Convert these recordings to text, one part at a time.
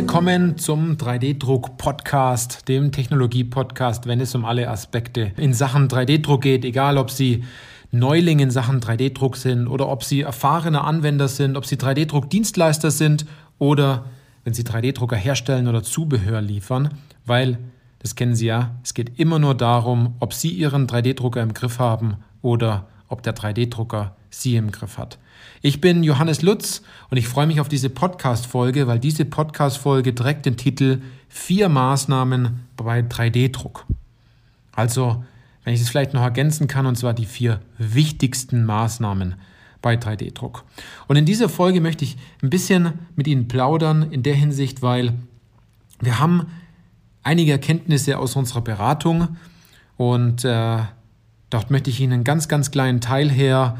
Willkommen zum 3D-Druck-Podcast, dem Technologie-Podcast, wenn es um alle Aspekte in Sachen 3D-Druck geht, egal ob Sie Neuling in Sachen 3D-Druck sind oder ob Sie erfahrene Anwender sind, ob Sie 3D-Druck-Dienstleister sind oder wenn Sie 3D-Drucker herstellen oder Zubehör liefern, weil, das kennen Sie ja, es geht immer nur darum, ob Sie Ihren 3D-Drucker im Griff haben oder ob der 3D-Drucker Sie im Griff hat. Ich bin Johannes Lutz und ich freue mich auf diese Podcast-Folge, weil diese Podcast-Folge trägt den Titel Vier Maßnahmen bei 3D-Druck. Also, wenn ich es vielleicht noch ergänzen kann, und zwar die vier wichtigsten Maßnahmen bei 3D-Druck. Und in dieser Folge möchte ich ein bisschen mit Ihnen plaudern in der Hinsicht, weil wir haben einige Erkenntnisse aus unserer Beratung und äh, dort möchte ich Ihnen einen ganz, ganz kleinen Teil her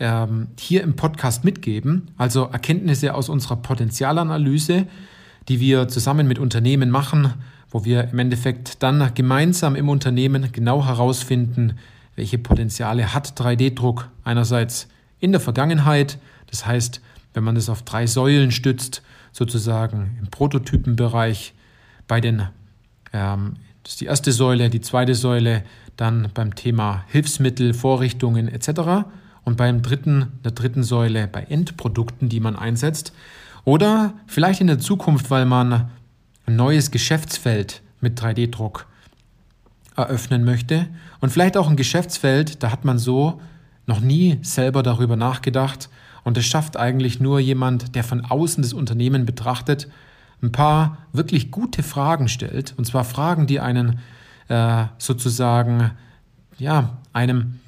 ähm, hier im Podcast mitgeben, also Erkenntnisse aus unserer Potenzialanalyse, die wir zusammen mit Unternehmen machen, wo wir im Endeffekt dann gemeinsam im Unternehmen genau herausfinden, welche Potenziale hat 3D-Druck einerseits in der Vergangenheit, das heißt, wenn man das auf drei Säulen stützt, sozusagen im Prototypenbereich, bei den, ähm, das ist die erste Säule, die zweite Säule, dann beim Thema Hilfsmittel, Vorrichtungen etc und beim dritten, der dritten Säule bei Endprodukten, die man einsetzt. Oder vielleicht in der Zukunft, weil man ein neues Geschäftsfeld mit 3D-Druck eröffnen möchte. Und vielleicht auch ein Geschäftsfeld, da hat man so noch nie selber darüber nachgedacht. Und es schafft eigentlich nur jemand, der von außen das Unternehmen betrachtet, ein paar wirklich gute Fragen stellt. Und zwar Fragen, die einen äh, sozusagen, ja, einem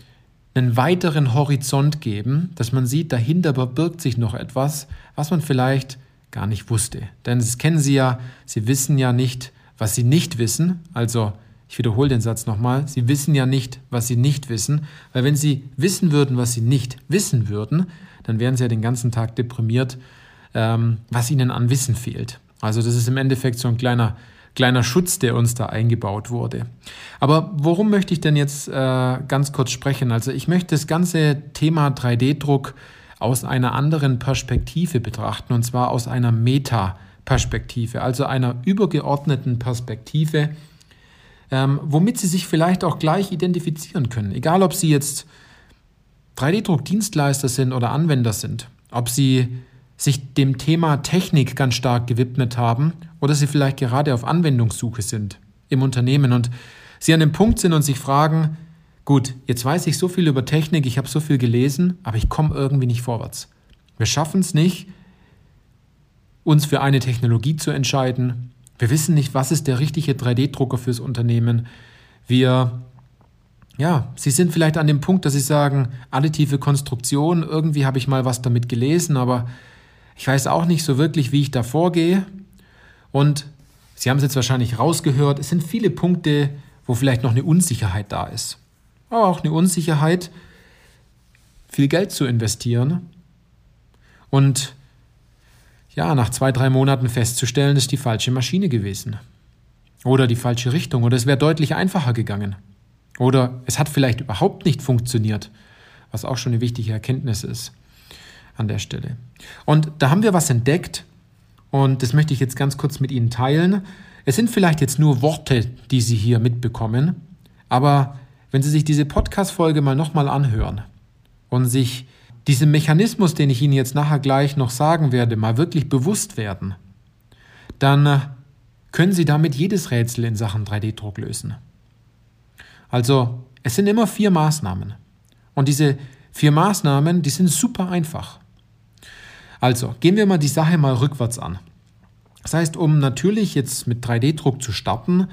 einen weiteren Horizont geben, dass man sieht, dahinter verbirgt sich noch etwas, was man vielleicht gar nicht wusste. Denn das kennen Sie ja, Sie wissen ja nicht, was Sie nicht wissen. Also, ich wiederhole den Satz nochmal, Sie wissen ja nicht, was Sie nicht wissen, weil wenn Sie wissen würden, was Sie nicht wissen würden, dann wären Sie ja den ganzen Tag deprimiert, ähm, was Ihnen an Wissen fehlt. Also das ist im Endeffekt so ein kleiner kleiner Schutz, der uns da eingebaut wurde. Aber worum möchte ich denn jetzt äh, ganz kurz sprechen? Also ich möchte das ganze Thema 3D-Druck aus einer anderen Perspektive betrachten, und zwar aus einer Meta-Perspektive, also einer übergeordneten Perspektive, ähm, womit Sie sich vielleicht auch gleich identifizieren können. Egal, ob Sie jetzt 3D-Druck-Dienstleister sind oder Anwender sind, ob Sie sich dem Thema Technik ganz stark gewidmet haben oder sie vielleicht gerade auf Anwendungssuche sind im Unternehmen und sie an dem Punkt sind und sich fragen, gut, jetzt weiß ich so viel über Technik, ich habe so viel gelesen, aber ich komme irgendwie nicht vorwärts. Wir schaffen es nicht, uns für eine Technologie zu entscheiden. Wir wissen nicht, was ist der richtige 3D-Drucker fürs Unternehmen. Wir, ja, Sie sind vielleicht an dem Punkt, dass Sie sagen, additive Konstruktion, irgendwie habe ich mal was damit gelesen, aber ich weiß auch nicht so wirklich, wie ich da vorgehe. Und Sie haben es jetzt wahrscheinlich rausgehört, es sind viele Punkte, wo vielleicht noch eine Unsicherheit da ist. Aber auch eine Unsicherheit, viel Geld zu investieren und ja, nach zwei, drei Monaten festzustellen, ist die falsche Maschine gewesen. Oder die falsche Richtung. Oder es wäre deutlich einfacher gegangen. Oder es hat vielleicht überhaupt nicht funktioniert, was auch schon eine wichtige Erkenntnis ist an der Stelle. Und da haben wir was entdeckt, und das möchte ich jetzt ganz kurz mit Ihnen teilen. Es sind vielleicht jetzt nur Worte, die Sie hier mitbekommen, aber wenn Sie sich diese Podcast-Folge mal nochmal anhören und sich diesem Mechanismus, den ich Ihnen jetzt nachher gleich noch sagen werde, mal wirklich bewusst werden, dann können Sie damit jedes Rätsel in Sachen 3D-Druck lösen. Also, es sind immer vier Maßnahmen. Und diese vier Maßnahmen, die sind super einfach. Also, gehen wir mal die Sache mal rückwärts an. Das heißt, um natürlich jetzt mit 3D-Druck zu starten,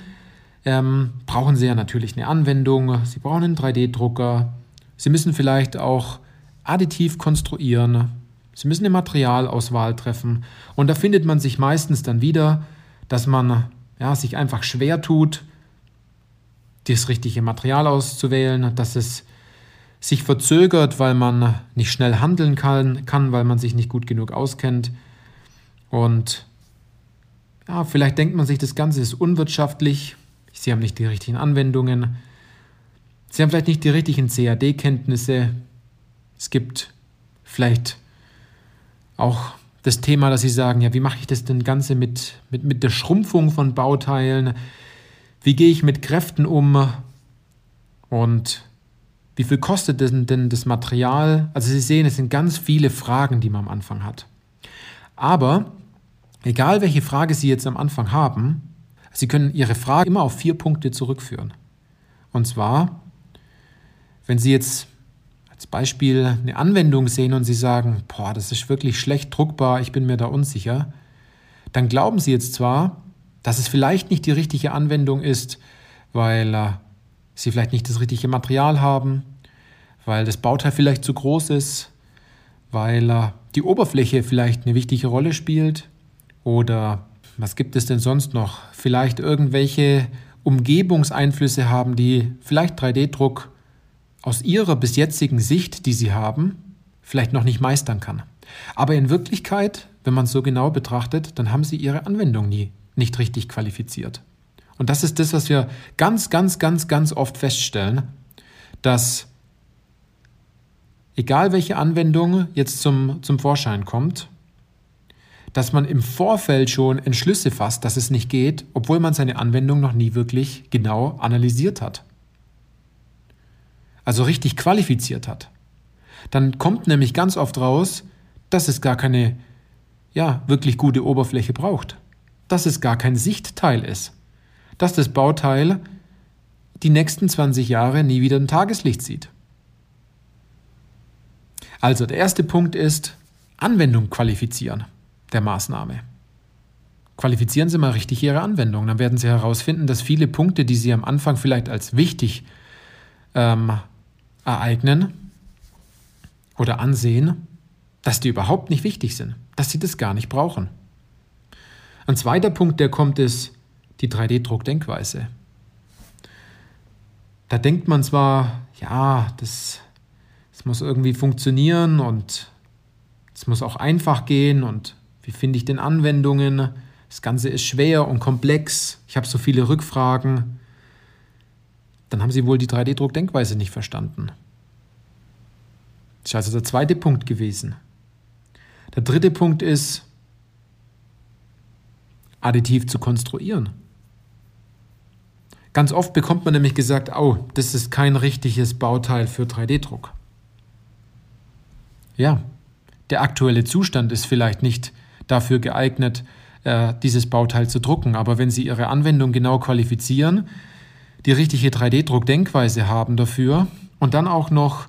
ähm, brauchen Sie ja natürlich eine Anwendung, Sie brauchen einen 3D-Drucker, Sie müssen vielleicht auch additiv konstruieren, Sie müssen eine Materialauswahl treffen. Und da findet man sich meistens dann wieder, dass man ja, sich einfach schwer tut, das richtige Material auszuwählen, dass es sich verzögert, weil man nicht schnell handeln kann, kann, weil man sich nicht gut genug auskennt. Und ja, vielleicht denkt man sich, das Ganze ist unwirtschaftlich, Sie haben nicht die richtigen Anwendungen, Sie haben vielleicht nicht die richtigen CAD-Kenntnisse, es gibt vielleicht auch das Thema, dass Sie sagen, ja, wie mache ich das denn Ganze mit, mit, mit der Schrumpfung von Bauteilen? Wie gehe ich mit Kräften um? Und wie viel kostet denn, denn das Material? Also Sie sehen, es sind ganz viele Fragen, die man am Anfang hat. Aber egal welche Frage Sie jetzt am Anfang haben, Sie können Ihre Frage immer auf vier Punkte zurückführen. Und zwar, wenn Sie jetzt als Beispiel eine Anwendung sehen und Sie sagen, boah, das ist wirklich schlecht druckbar, ich bin mir da unsicher, dann glauben Sie jetzt zwar, dass es vielleicht nicht die richtige Anwendung ist, weil äh, Sie vielleicht nicht das richtige Material haben, weil das Bauteil vielleicht zu groß ist, weil äh, die Oberfläche vielleicht eine wichtige Rolle spielt oder was gibt es denn sonst noch? Vielleicht irgendwelche Umgebungseinflüsse haben, die vielleicht 3D-Druck aus ihrer bis jetzigen Sicht, die sie haben, vielleicht noch nicht meistern kann. Aber in Wirklichkeit, wenn man es so genau betrachtet, dann haben sie ihre Anwendung nie nicht richtig qualifiziert. Und das ist das, was wir ganz, ganz, ganz, ganz oft feststellen, dass egal welche Anwendung jetzt zum, zum Vorschein kommt, dass man im Vorfeld schon Entschlüsse fasst, dass es nicht geht, obwohl man seine Anwendung noch nie wirklich genau analysiert hat. Also richtig qualifiziert hat. Dann kommt nämlich ganz oft raus, dass es gar keine ja, wirklich gute Oberfläche braucht. Dass es gar kein Sichtteil ist. Dass das Bauteil die nächsten 20 Jahre nie wieder ein Tageslicht sieht. Also der erste Punkt ist Anwendung qualifizieren der Maßnahme. Qualifizieren Sie mal richtig Ihre Anwendung. Dann werden Sie herausfinden, dass viele Punkte, die Sie am Anfang vielleicht als wichtig ähm, ereignen oder ansehen, dass die überhaupt nicht wichtig sind, dass Sie das gar nicht brauchen. Ein zweiter Punkt, der kommt, ist die 3D-Druckdenkweise. Da denkt man zwar, ja, das, das muss irgendwie funktionieren und es muss auch einfach gehen und wie finde ich denn Anwendungen? Das Ganze ist schwer und komplex. Ich habe so viele Rückfragen. Dann haben Sie wohl die 3D-Druckdenkweise nicht verstanden. Das ist also der zweite Punkt gewesen. Der dritte Punkt ist, additiv zu konstruieren. Ganz oft bekommt man nämlich gesagt, oh, das ist kein richtiges Bauteil für 3D-Druck. Ja, der aktuelle Zustand ist vielleicht nicht dafür geeignet, äh, dieses Bauteil zu drucken. Aber wenn Sie Ihre Anwendung genau qualifizieren, die richtige 3D-Druckdenkweise haben dafür und dann auch noch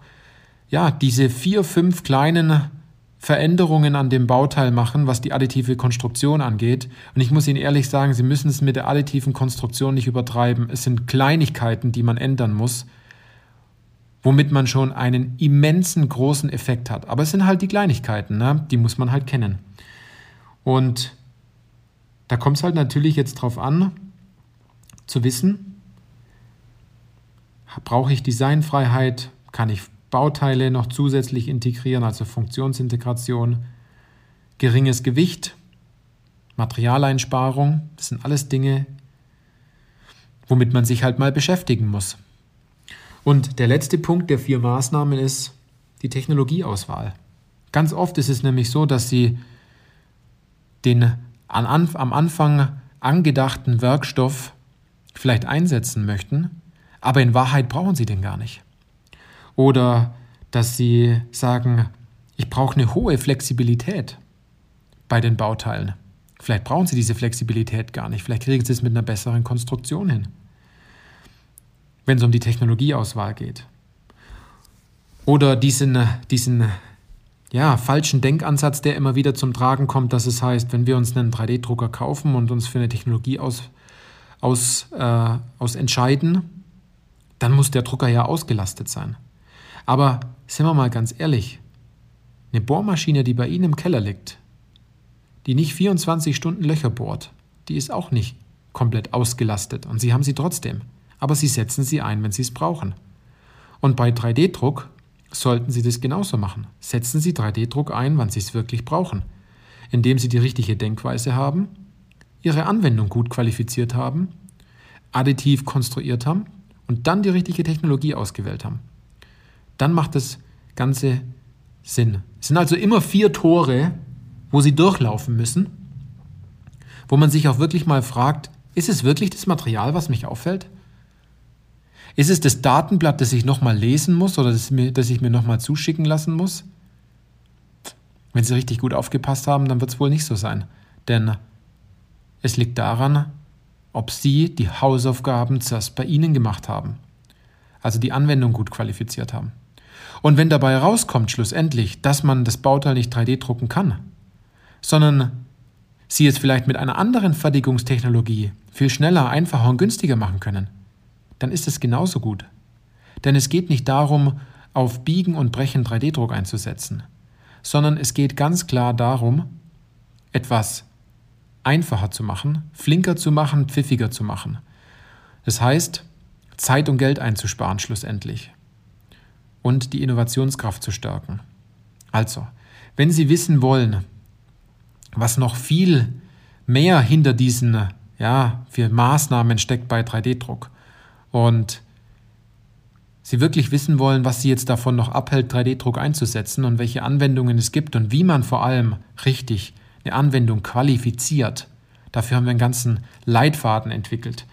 ja, diese vier, fünf kleinen Veränderungen an dem Bauteil machen, was die additive Konstruktion angeht. Und ich muss Ihnen ehrlich sagen, Sie müssen es mit der additiven Konstruktion nicht übertreiben. Es sind Kleinigkeiten, die man ändern muss, womit man schon einen immensen großen Effekt hat. Aber es sind halt die Kleinigkeiten, ne? die muss man halt kennen. Und da kommt es halt natürlich jetzt drauf an, zu wissen, brauche ich Designfreiheit, kann ich Bauteile noch zusätzlich integrieren, also Funktionsintegration, geringes Gewicht, Materialeinsparung, das sind alles Dinge, womit man sich halt mal beschäftigen muss. Und der letzte Punkt der vier Maßnahmen ist die Technologieauswahl. Ganz oft ist es nämlich so, dass Sie den am Anfang angedachten Werkstoff vielleicht einsetzen möchten, aber in Wahrheit brauchen sie den gar nicht. Oder dass sie sagen, ich brauche eine hohe Flexibilität bei den Bauteilen. Vielleicht brauchen sie diese Flexibilität gar nicht. Vielleicht kriegen sie es mit einer besseren Konstruktion hin, wenn es um die Technologieauswahl geht. Oder diesen, diesen ja, falschen Denkansatz, der immer wieder zum Tragen kommt, dass es heißt, wenn wir uns einen 3D-Drucker kaufen und uns für eine Technologie aus, aus, äh, aus entscheiden, dann muss der Drucker ja ausgelastet sein. Aber sind wir mal ganz ehrlich, eine Bohrmaschine, die bei Ihnen im Keller liegt, die nicht 24 Stunden Löcher bohrt, die ist auch nicht komplett ausgelastet und Sie haben sie trotzdem. Aber Sie setzen sie ein, wenn Sie es brauchen. Und bei 3D-Druck sollten Sie das genauso machen. Setzen Sie 3D-Druck ein, wann Sie es wirklich brauchen, indem Sie die richtige Denkweise haben, Ihre Anwendung gut qualifiziert haben, additiv konstruiert haben und dann die richtige Technologie ausgewählt haben. Dann macht das Ganze Sinn. Es sind also immer vier Tore, wo Sie durchlaufen müssen, wo man sich auch wirklich mal fragt, ist es wirklich das Material, was mich auffällt? Ist es das Datenblatt, das ich nochmal lesen muss oder das, das ich mir nochmal zuschicken lassen muss? Wenn Sie richtig gut aufgepasst haben, dann wird es wohl nicht so sein. Denn es liegt daran, ob Sie die Hausaufgaben zuerst bei Ihnen gemacht haben. Also die Anwendung gut qualifiziert haben. Und wenn dabei rauskommt schlussendlich, dass man das Bauteil nicht 3D drucken kann, sondern Sie es vielleicht mit einer anderen Fertigungstechnologie viel schneller, einfacher und günstiger machen können, dann ist es genauso gut. Denn es geht nicht darum, auf Biegen und Brechen 3D-Druck einzusetzen, sondern es geht ganz klar darum, etwas einfacher zu machen, flinker zu machen, pfiffiger zu machen. Das heißt, Zeit und Geld einzusparen schlussendlich und die Innovationskraft zu stärken. Also, wenn Sie wissen wollen, was noch viel mehr hinter diesen ja, für Maßnahmen steckt bei 3D-Druck und Sie wirklich wissen wollen, was Sie jetzt davon noch abhält, 3D-Druck einzusetzen und welche Anwendungen es gibt und wie man vor allem richtig eine Anwendung qualifiziert. Dafür haben wir einen ganzen Leitfaden entwickelt.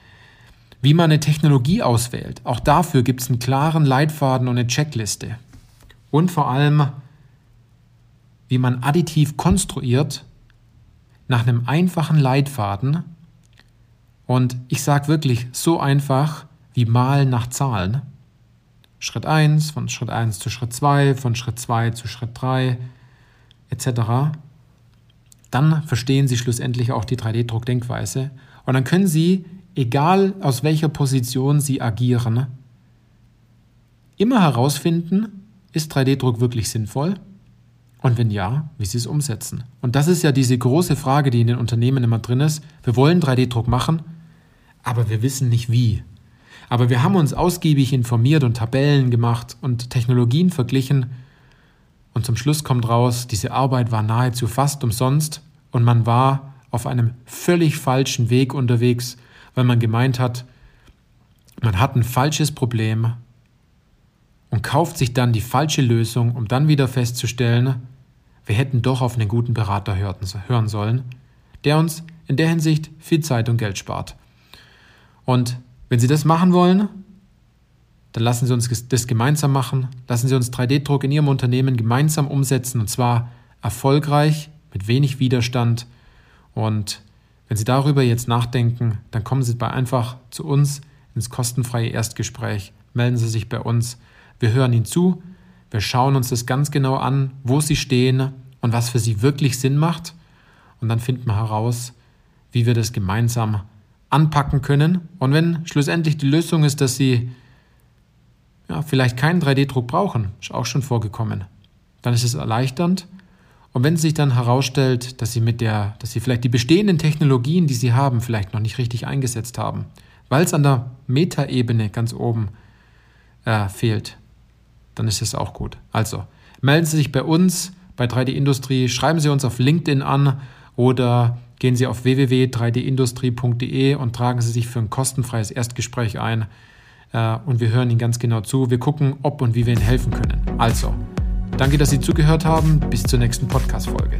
Wie man eine Technologie auswählt, auch dafür gibt es einen klaren Leitfaden und eine Checkliste. Und vor allem, wie man additiv konstruiert nach einem einfachen Leitfaden. Und ich sage wirklich so einfach wie Malen nach Zahlen. Schritt 1, von Schritt 1 zu Schritt 2, von Schritt 2 zu Schritt 3, etc. Dann verstehen Sie schlussendlich auch die 3D-Druck-Denkweise. Und dann können Sie, egal aus welcher Position Sie agieren, immer herausfinden, ist 3D-Druck wirklich sinnvoll? Und wenn ja, wie sie es umsetzen. Und das ist ja diese große Frage, die in den Unternehmen immer drin ist. Wir wollen 3D-Druck machen, aber wir wissen nicht wie. Aber wir haben uns ausgiebig informiert und Tabellen gemacht und Technologien verglichen. Und zum Schluss kommt raus, diese Arbeit war nahezu fast umsonst und man war auf einem völlig falschen Weg unterwegs, weil man gemeint hat, man hat ein falsches Problem und kauft sich dann die falsche Lösung, um dann wieder festzustellen, wir hätten doch auf einen guten Berater hören sollen, der uns in der Hinsicht viel Zeit und Geld spart. Und wenn Sie das machen wollen, dann lassen Sie uns das gemeinsam machen. Lassen Sie uns 3D-Druck in Ihrem Unternehmen gemeinsam umsetzen und zwar erfolgreich, mit wenig Widerstand. Und wenn Sie darüber jetzt nachdenken, dann kommen Sie einfach zu uns ins kostenfreie Erstgespräch. Melden Sie sich bei uns. Wir hören Ihnen zu, wir schauen uns das ganz genau an, wo Sie stehen und was für Sie wirklich Sinn macht. Und dann finden wir heraus, wie wir das gemeinsam anpacken können. Und wenn schlussendlich die Lösung ist, dass Sie ja, vielleicht keinen 3D-Druck brauchen, ist auch schon vorgekommen, dann ist es erleichternd. Und wenn sich dann herausstellt, dass Sie mit der, dass Sie vielleicht die bestehenden Technologien, die Sie haben, vielleicht noch nicht richtig eingesetzt haben, weil es an der Metaebene ganz oben äh, fehlt, dann ist es auch gut. Also melden Sie sich bei uns bei 3D Industrie, schreiben Sie uns auf LinkedIn an oder gehen Sie auf www.3dindustrie.de und tragen Sie sich für ein kostenfreies Erstgespräch ein. Äh, und wir hören Ihnen ganz genau zu. Wir gucken, ob und wie wir Ihnen helfen können. Also, danke, dass Sie zugehört haben. Bis zur nächsten Podcast-Folge.